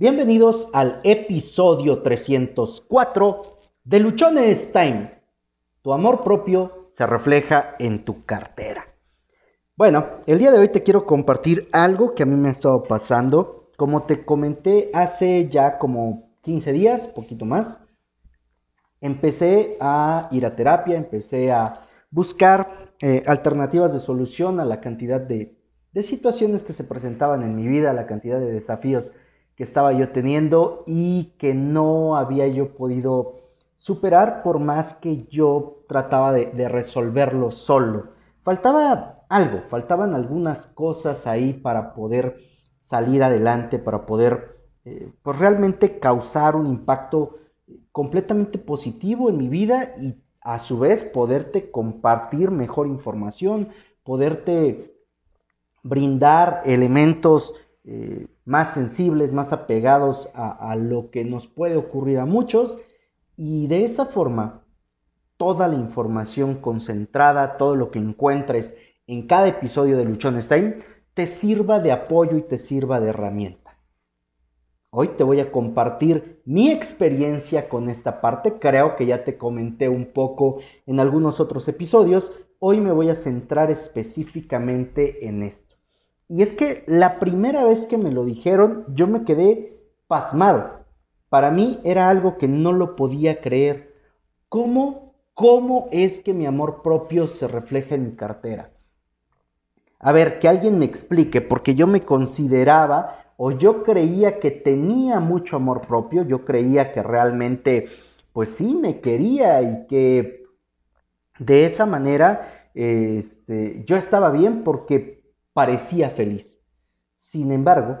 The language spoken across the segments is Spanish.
Bienvenidos al episodio 304 de Luchones Time. Tu amor propio se refleja en tu cartera. Bueno, el día de hoy te quiero compartir algo que a mí me ha estado pasando. Como te comenté hace ya como 15 días, poquito más, empecé a ir a terapia, empecé a buscar eh, alternativas de solución a la cantidad de, de situaciones que se presentaban en mi vida, la cantidad de desafíos que estaba yo teniendo y que no había yo podido superar por más que yo trataba de, resolverlo solo. Faltaba algo, faltaban algunas cosas ahí para poder salir adelante, para poder eh, pues realmente causar un impacto completamente positivo en mi vida y a su vez poderte compartir mejor información, poderte brindar elementos eh, más sensibles, más apegados a, lo que nos puede ocurrir a muchos y de esa forma toda la información concentrada, todo lo que encuentres en cada episodio de Luchón Time te sirva de apoyo y te sirva de herramienta. Hoy te voy a compartir mi experiencia con esta parte, creo que ya te comenté un poco en algunos otros episodios, hoy me voy a centrar específicamente en esto. Y es que la primera vez que me lo dijeron, yo me quedé pasmado. Para mí era algo que no lo podía creer. ¿Cómo, cómo es que mi amor propio se refleja en mi cartera? A ver, que alguien me explique, porque yo me consideraba o yo creía que tenía mucho amor propio, yo creía que realmente, pues sí, me quería y que de esa manera este, yo estaba bien porque parecía feliz. Sin embargo,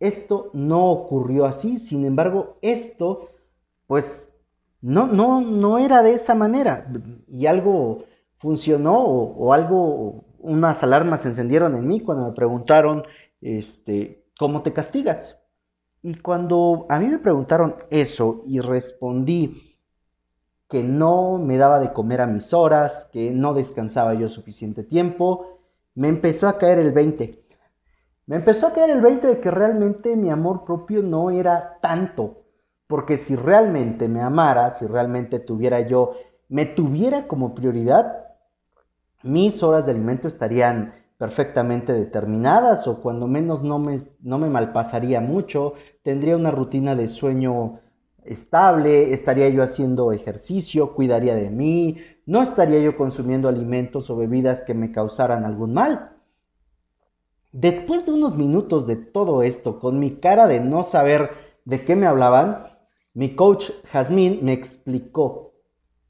esto no ocurrió así, sin embargo, esto, pues, no, no, no era de esa manera. Y algo funcionó o, algo, unas alarmas se encendieron en mí cuando me preguntaron, este, ¿cómo te castigas? Y cuando a mí me preguntaron eso y respondí que no me daba de comer a mis horas, que no descansaba yo suficiente tiempo, me empezó a caer el 20. Me empezó a caer el 20 de que realmente mi amor propio no era tanto. Porque si realmente me amara, si realmente tuviera yo, me tuviera como prioridad, mis horas de alimento estarían perfectamente determinadas o cuando menos no me, no me malpasaría mucho, tendría una rutina de sueño estable, estaría yo haciendo ejercicio, cuidaría de mí, no estaría yo consumiendo alimentos o bebidas que me causaran algún mal. Después de unos minutos de todo esto, con mi cara de no saber de qué me hablaban, mi coach Jazmín me explicó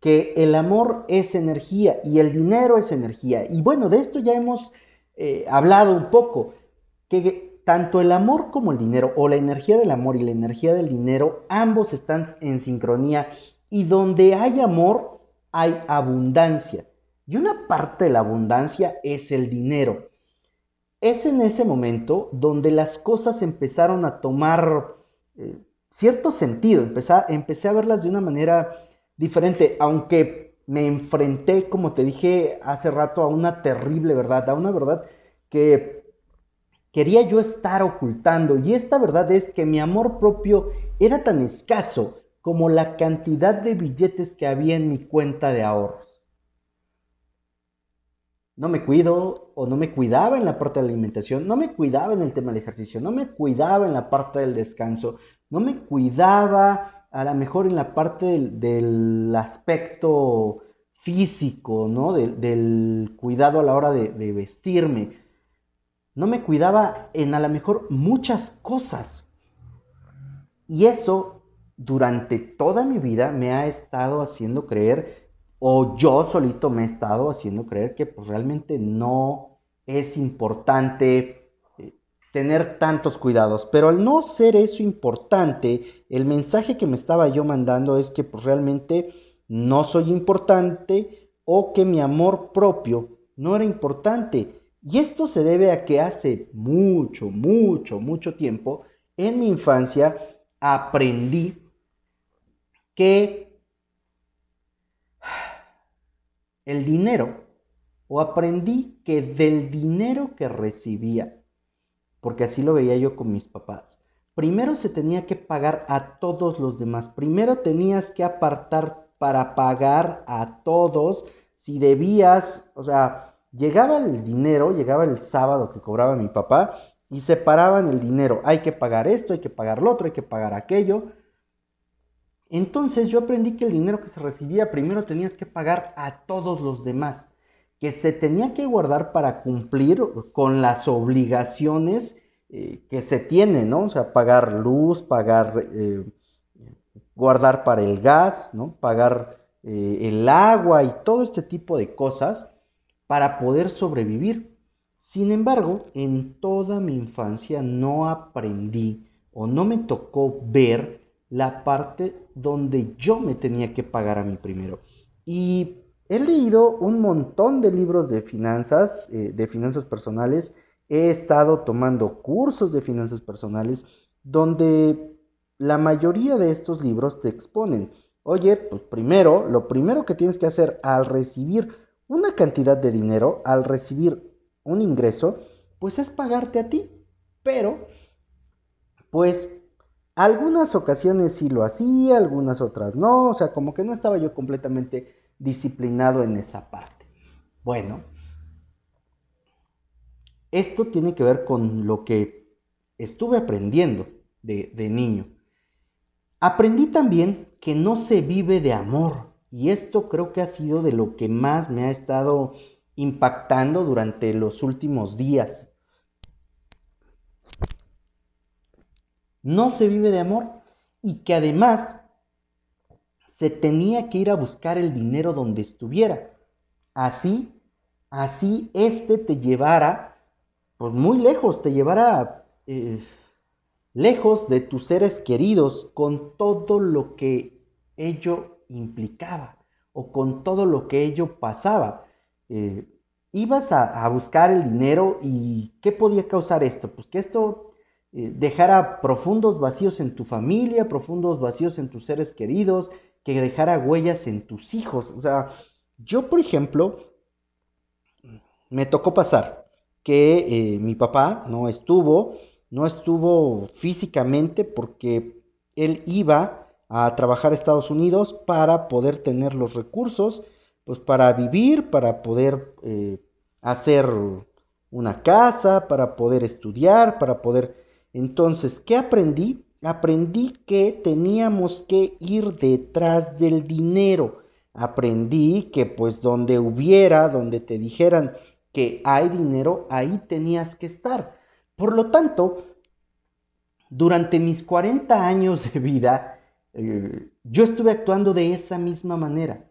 que el amor es energía y el dinero es energía. Y bueno, de esto ya hemos eh, hablado un poco, que tanto el amor como el dinero, o la energía del amor y la energía del dinero, ambos están en sincronía. Y donde hay amor, hay abundancia. Y una parte de la abundancia es el dinero. Es en ese momento donde las cosas empezaron a tomar eh, cierto sentido. Empecé, empecé a verlas de una manera diferente, aunque me enfrenté, como te dije hace rato, a una terrible verdad, a una verdad que quería yo estar ocultando. Y esta verdad es que mi amor propio era tan escaso como la cantidad de billetes que había en mi cuenta de ahorros. No me cuido o no me cuidaba en la parte de la alimentación, no me cuidaba en el tema del ejercicio, no me cuidaba en la parte del descanso, no me cuidaba a lo mejor en la parte del, aspecto físico, ¿no? del cuidado a la hora de, de vestirme. No me cuidaba en a lo mejor muchas cosas. Y eso durante toda mi vida me ha estado haciendo creer, o yo solito me he estado haciendo creer que pues realmente no es importante eh, tener tantos cuidados. Pero al no ser eso importante, el mensaje que me estaba yo mandando es que pues realmente no soy importante o que mi amor propio no era importante. Y esto se debe a que hace mucho, mucho, mucho tiempo, en mi infancia, aprendí que el dinero, o aprendí que del dinero que recibía, porque así lo veía yo con mis papás, primero se tenía que pagar a todos los demás. Primero tenías que apartar para pagar a todos. Si debías, o sea, llegaba el dinero, llegaba el sábado que cobraba mi papá y separaban el dinero. Hay que pagar esto, hay que pagar lo otro, hay que pagar aquello. Entonces yo aprendí que el dinero que se recibía primero tenías que pagar a todos los demás, que se tenía que guardar para cumplir con las obligaciones eh, que se tienen, ¿no? O sea, pagar luz, pagar, eh, guardar para el gas, ¿no? Pagar eh, el agua y todo este tipo de cosas para poder sobrevivir. Sin embargo, en toda mi infancia no aprendí o no me tocó ver la parte donde yo me tenía que pagar a mí primero. Y he leído un montón de libros de finanzas, eh, de finanzas personales. He estado tomando cursos de finanzas personales donde la mayoría de estos libros te exponen, oye, pues primero, lo primero que tienes que hacer al recibir una cantidad de dinero, al recibir un ingreso, pues es pagarte a ti. Pero, pues algunas ocasiones sí lo hacía, algunas otras no, o sea, como que no estaba yo completamente disciplinado en esa parte. Bueno, esto tiene que ver con lo que estuve aprendiendo de, de niño. Aprendí también que no se vive de amor, y esto creo que ha sido de lo que más me ha estado impactando durante los últimos días. No se vive de amor y que además se tenía que ir a buscar el dinero donde estuviera. Así, así este te llevara, pues muy lejos, te llevara eh, lejos de tus seres queridos con todo lo que ello implicaba o con todo lo que ello pasaba. Eh, ibas a, a buscar el dinero y ¿qué podía causar esto? Pues que esto eh, dejara profundos vacíos en tu familia, profundos vacíos en tus seres queridos, que dejara huellas en tus hijos. O sea, yo, por ejemplo, me tocó pasar que eh, mi papá no estuvo, no estuvo físicamente porque él iba a trabajar a Estados Unidos para poder tener los recursos, pues para vivir, para poder eh, hacer una casa, para poder estudiar, para poder entonces, ¿qué aprendí? Aprendí que teníamos que ir detrás del dinero. Aprendí que pues donde hubiera, donde te dijeran que hay dinero, ahí tenías que estar. Por lo tanto, durante mis 40 años de vida, eh, yo estuve actuando de esa misma manera.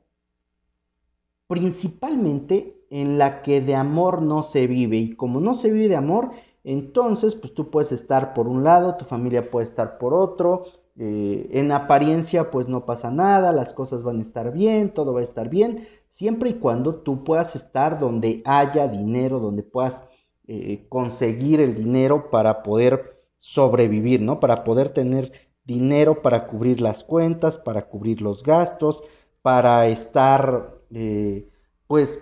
Principalmente en la que de amor no se vive. Y como no se vive de amor, entonces, pues tú puedes estar por un lado, tu familia puede estar por otro, eh, en apariencia pues no pasa nada, las cosas van a estar bien, todo va a estar bien, siempre y cuando tú puedas estar donde haya dinero, donde puedas eh, conseguir el dinero para poder sobrevivir, ¿no? Para poder tener dinero para cubrir las cuentas, para cubrir los gastos, para estar eh, pues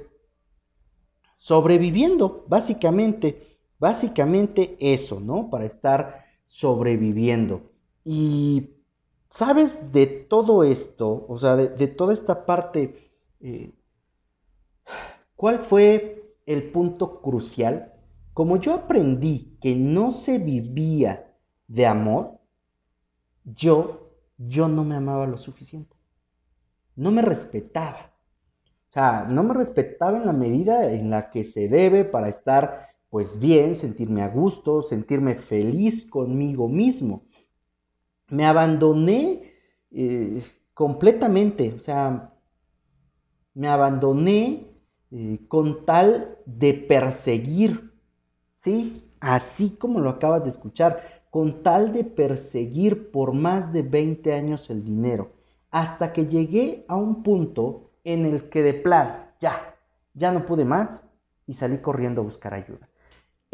sobreviviendo, básicamente. Básicamente eso, ¿no? Para estar sobreviviendo. Y, ¿sabes? De todo esto, o sea, de, toda esta parte, eh, ¿cuál fue el punto crucial? Como yo aprendí que no se vivía de amor, yo, yo no me amaba lo suficiente. No me respetaba. O sea, no me respetaba en la medida en la que se debe para estar pues bien, sentirme a gusto, sentirme feliz conmigo mismo. Me abandoné eh, completamente, o sea, me abandoné eh, con tal de perseguir, ¿sí? Así como lo acabas de escuchar, con tal de perseguir por más de 20 años el dinero, hasta que llegué a un punto en el que de plan, ya, ya no pude más y salí corriendo a buscar ayuda.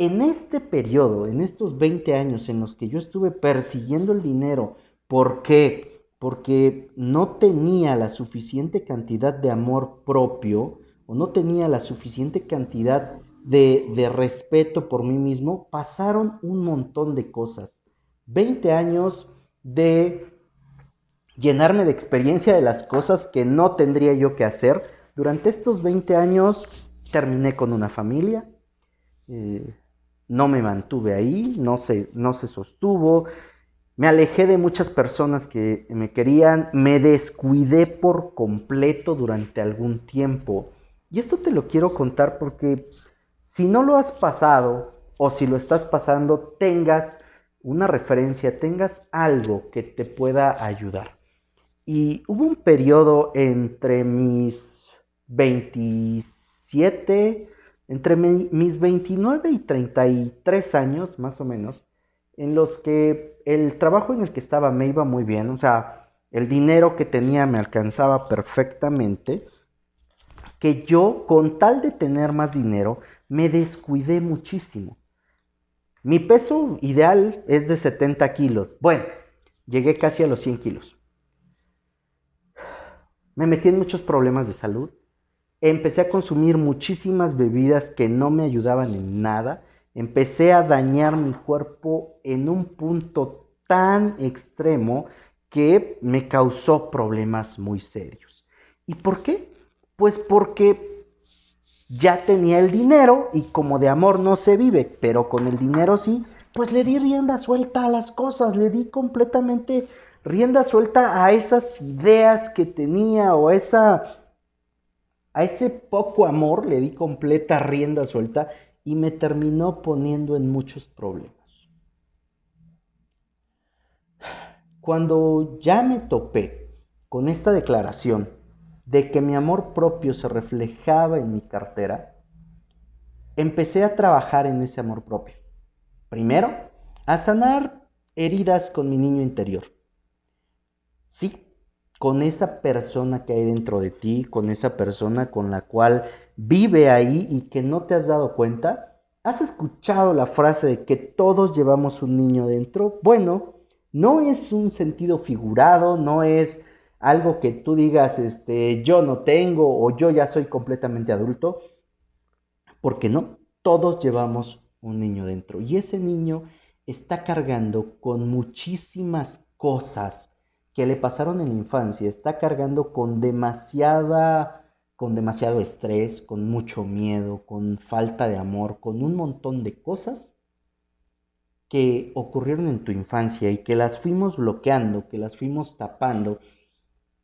En este periodo, en estos 20 años en los que yo estuve persiguiendo el dinero, ¿por qué? Porque no tenía la suficiente cantidad de amor propio o no tenía la suficiente cantidad de, de respeto por mí mismo, pasaron un montón de cosas. 20 años de llenarme de experiencia de las cosas que no tendría yo que hacer. Durante estos 20 años terminé con una familia, eh, no me mantuve ahí, no se, no se sostuvo, me alejé de muchas personas que me querían, me descuidé por completo durante algún tiempo. Y esto te lo quiero contar porque si no lo has pasado o si lo estás pasando, tengas una referencia, tengas algo que te pueda ayudar. Y hubo un periodo entre mis 27, entre mis 29 y 33 años, más o menos, en los que el trabajo en el que estaba me iba muy bien, o sea, el dinero que tenía me alcanzaba perfectamente, que yo, con tal de tener más dinero, me descuidé muchísimo. Mi peso ideal es de 70 kilos. Bueno, llegué casi a los 100 kilos. Me metí en muchos problemas de salud. Empecé a consumir muchísimas bebidas que no me ayudaban en nada empecé a dañar mi cuerpo en un punto tan extremo que me causó problemas muy serios. ¿Y por qué? Pues porque ya tenía el dinero y como de amor no se vive, pero con el dinero sí, pues le di rienda suelta a las cosas, le di completamente rienda suelta a esas ideas que tenía o a esa a ese poco amor le di completa rienda suelta y me terminó poniendo en muchos problemas. Cuando ya me topé con esta declaración de que mi amor propio se reflejaba en mi cartera, empecé a trabajar en ese amor propio. Primero, a sanar heridas con mi niño interior. Sí, con esa persona que hay dentro de ti, con esa persona con la cual vive ahí y que no te has dado cuenta? ¿Has escuchado la frase de que todos llevamos un niño dentro? Bueno, no es un sentido figurado, no es algo que tú digas, este, yo no tengo o yo ya soy completamente adulto, porque no, todos llevamos un niño dentro y ese niño está cargando con muchísimas cosas que le pasaron en la infancia, está cargando con demasiada con demasiado estrés, con mucho miedo, con falta de amor, con un montón de cosas que ocurrieron en tu infancia y que las fuimos bloqueando, que las fuimos tapando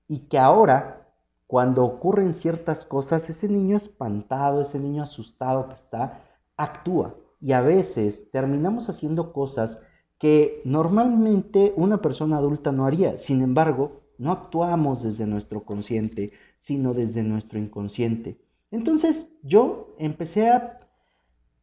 y que ahora, cuando ocurren ciertas cosas, ese niño espantado, ese niño asustado que está, actúa. Y a veces terminamos haciendo cosas que normalmente una persona adulta no haría. Sin embargo, no actuamos desde nuestro consciente, sino desde nuestro inconsciente. Entonces yo empecé a,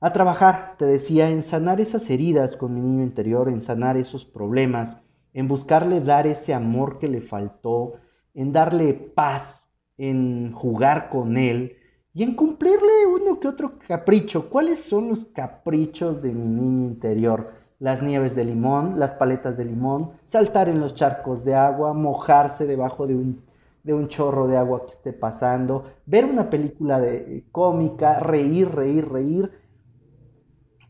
a trabajar, te decía, en sanar esas heridas con mi niño interior, en sanar esos problemas, en buscarle dar ese amor que le faltó, en darle paz, en jugar con él y en cumplirle uno que otro capricho. ¿Cuáles son los caprichos de mi niño interior? Las nieves de limón, las paletas de limón, saltar en los charcos de agua, mojarse debajo de un de un chorro de agua que esté pasando, ver una película de, eh, cómica, reír, reír, reír.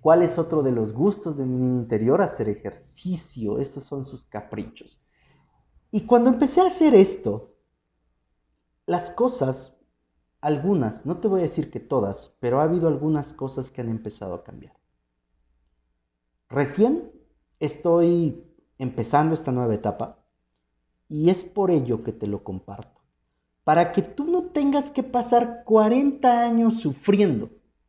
¿Cuál es otro de los gustos de mi interior? Hacer ejercicio, esos son sus caprichos. Y cuando empecé a hacer esto, las cosas, algunas, no te voy a decir que todas, pero ha habido algunas cosas que han empezado a cambiar. Recién estoy empezando esta nueva etapa y es por ello que te lo comparto. Para que tú no tengas que pasar 40 años sufriendo,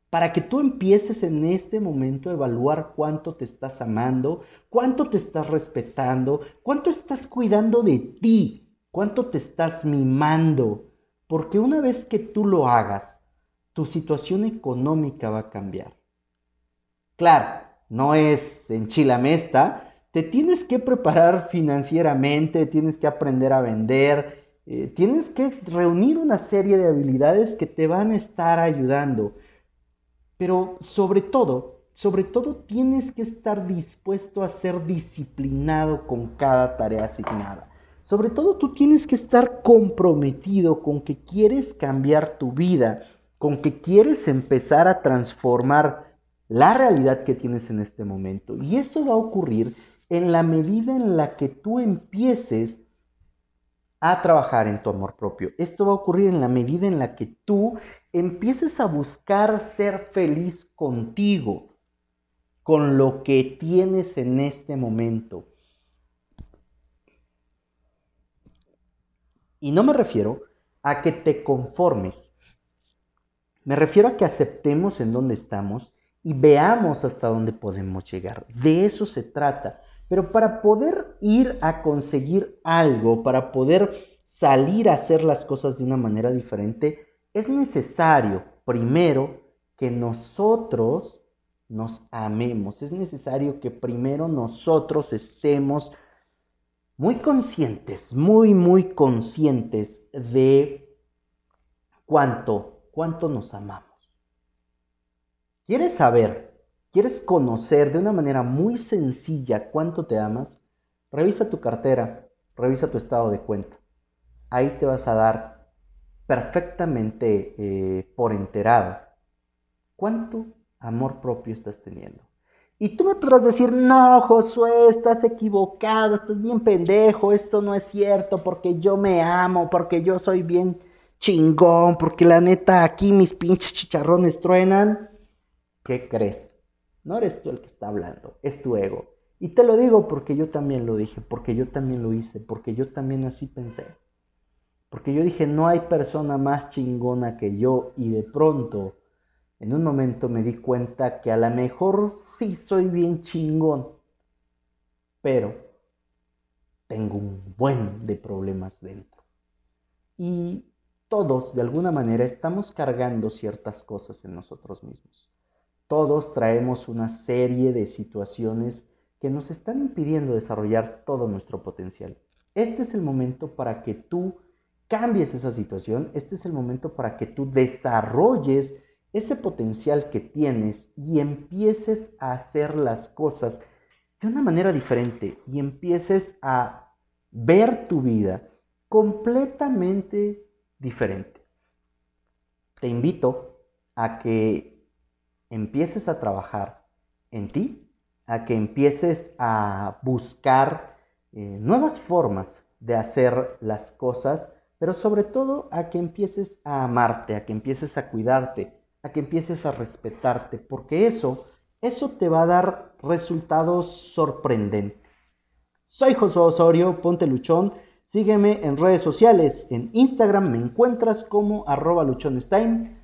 para que tú empieces en este momento a evaluar cuánto te estás amando, cuánto te estás respetando, cuánto estás cuidando de ti, cuánto te estás mimando, porque una vez que tú lo hagas, tu situación económica va a cambiar. Claro, no es en Chilamesta, te tienes que preparar financieramente, tienes que aprender a vender, eh, tienes que reunir una serie de habilidades que te van a estar ayudando. Pero sobre todo, sobre todo tienes que estar dispuesto a ser disciplinado con cada tarea asignada. Sobre todo tú tienes que estar comprometido con que quieres cambiar tu vida, con que quieres empezar a transformar la realidad que tienes en este momento. Y eso va a ocurrir en la medida en la que tú empieces a trabajar en tu amor propio. Esto va a ocurrir en la medida en la que tú empieces a buscar ser feliz contigo, con lo que tienes en este momento. Y no me refiero a que te conformes. Me refiero a que aceptemos en dónde estamos y veamos hasta dónde podemos llegar. De eso se trata. Pero para poder ir a conseguir algo, para poder salir a hacer las cosas de una manera diferente, es necesario primero que nosotros nos amemos. Es necesario que primero nosotros estemos muy conscientes, muy, muy conscientes de cuánto, cuánto nos amamos. ¿Quieres saber, quieres conocer de una manera muy sencilla cuánto te amas? Revisa tu cartera, revisa tu estado de cuenta. Ahí te vas a dar perfectamente eh, por enterado cuánto amor propio estás teniendo. Y tú me podrás decir, no, Josué, estás equivocado, estás bien pendejo, esto no es cierto, porque yo me amo, porque yo soy bien chingón, porque la neta aquí mis pinches chicharrones truenan. ¿Qué crees? No eres tú el que está hablando, es tu ego. Y te lo digo porque yo también lo dije, porque yo también lo hice, porque yo también así pensé. Porque yo dije, no hay persona más chingona que yo y de pronto, en un momento me di cuenta que a lo mejor sí soy bien chingón, pero tengo un buen de problemas dentro. Y todos, de alguna manera, estamos cargando ciertas cosas en nosotros mismos. Todos traemos una serie de situaciones que nos están impidiendo desarrollar todo nuestro potencial. Este es el momento para que tú cambies esa situación, este es el momento para que tú desarrolles ese potencial que tienes y empieces a hacer las cosas de una manera diferente y empieces a ver tu vida completamente diferente. Te invito a que empieces a trabajar en ti, a que empieces a buscar eh, nuevas formas de hacer las cosas, pero sobre todo a que empieces a amarte, a que empieces a cuidarte, a que empieces a respetarte, porque eso, eso te va a dar resultados sorprendentes. Soy José Osorio, ponte luchón, sígueme en redes sociales, en Instagram me encuentras como arroba luchonestime,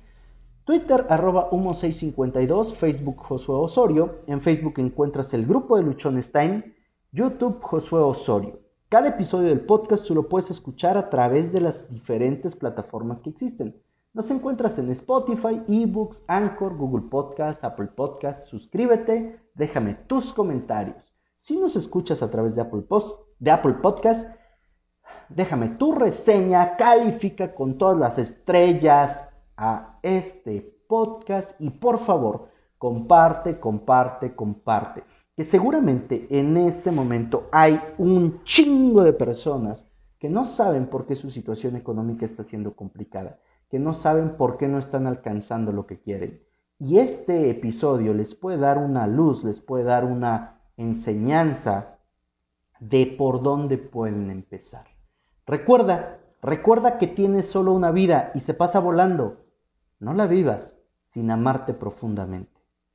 Twitter arroba humo652, Facebook Josué Osorio, en Facebook encuentras el grupo de Luchones Time, YouTube Josué Osorio. Cada episodio del podcast tú lo puedes escuchar a través de las diferentes plataformas que existen. Nos encuentras en Spotify, eBooks, Anchor, Google Podcast, Apple Podcast. Suscríbete, déjame tus comentarios. Si nos escuchas a través de Apple, de Apple Podcast, déjame tu reseña, califica con todas las estrellas, a este podcast y por favor comparte, comparte, comparte. Que seguramente en este momento hay un chingo de personas que no saben por qué su situación económica está siendo complicada, que no saben por qué no están alcanzando lo que quieren. Y este episodio les puede dar una luz, les puede dar una enseñanza de por dónde pueden empezar. Recuerda, recuerda que tienes solo una vida y se pasa volando. No la vivas sin amarte profundamente.